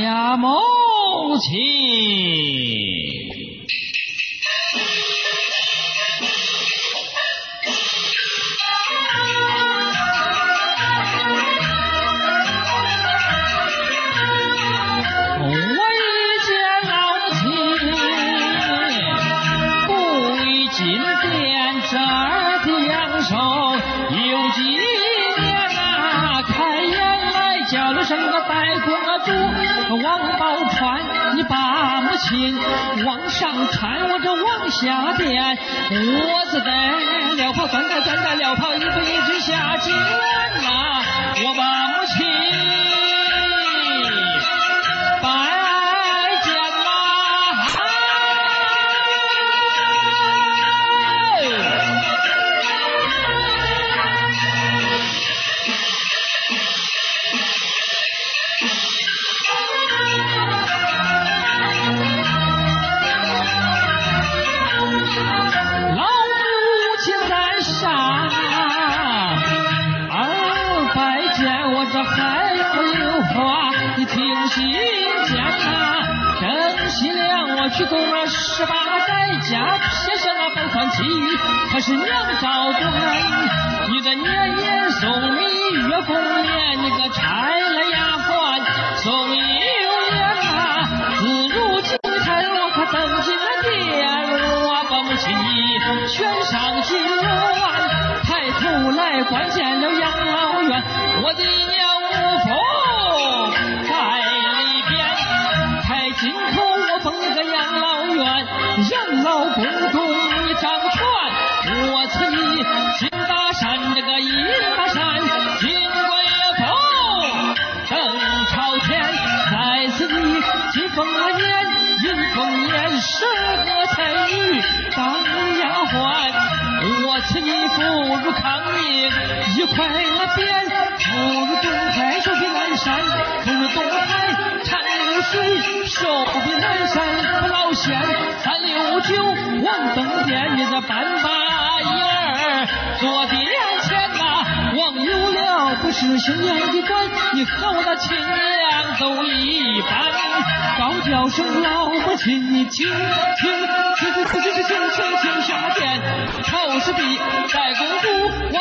呀，母亲！我一见老母亲，不为今天这儿两手有几。叫了声个代公主，王宝钏，你把母亲往上传，我就往下点，我是在，尿泡钻在钻在尿泡。这孩儿有话你听心讲啊，真心凉我去读了十八代家，写下那风餐其余，可是娘找不来。你这年年送蜜月过年，你个柴来丫鬟送油盐啊，自如今才我可登进了殿，我蹦起悬赏金銮，抬头来关见了养老院，我的。养老公公你掌权，我赐你金大山这个银大山，金贵凤登朝天，再赐你金凤年银凤年十个彩女当丫鬟，我赐你福如康宁一块那匾，福手比南山不老仙，三六九望灯盏，你这半把眼儿；坐地两呐里，忘有了不是新娘的官，你和我那亲娘都一般。高叫声，老婆亲，亲亲，听自己是亲亲亲下边，丑是比，再公夫。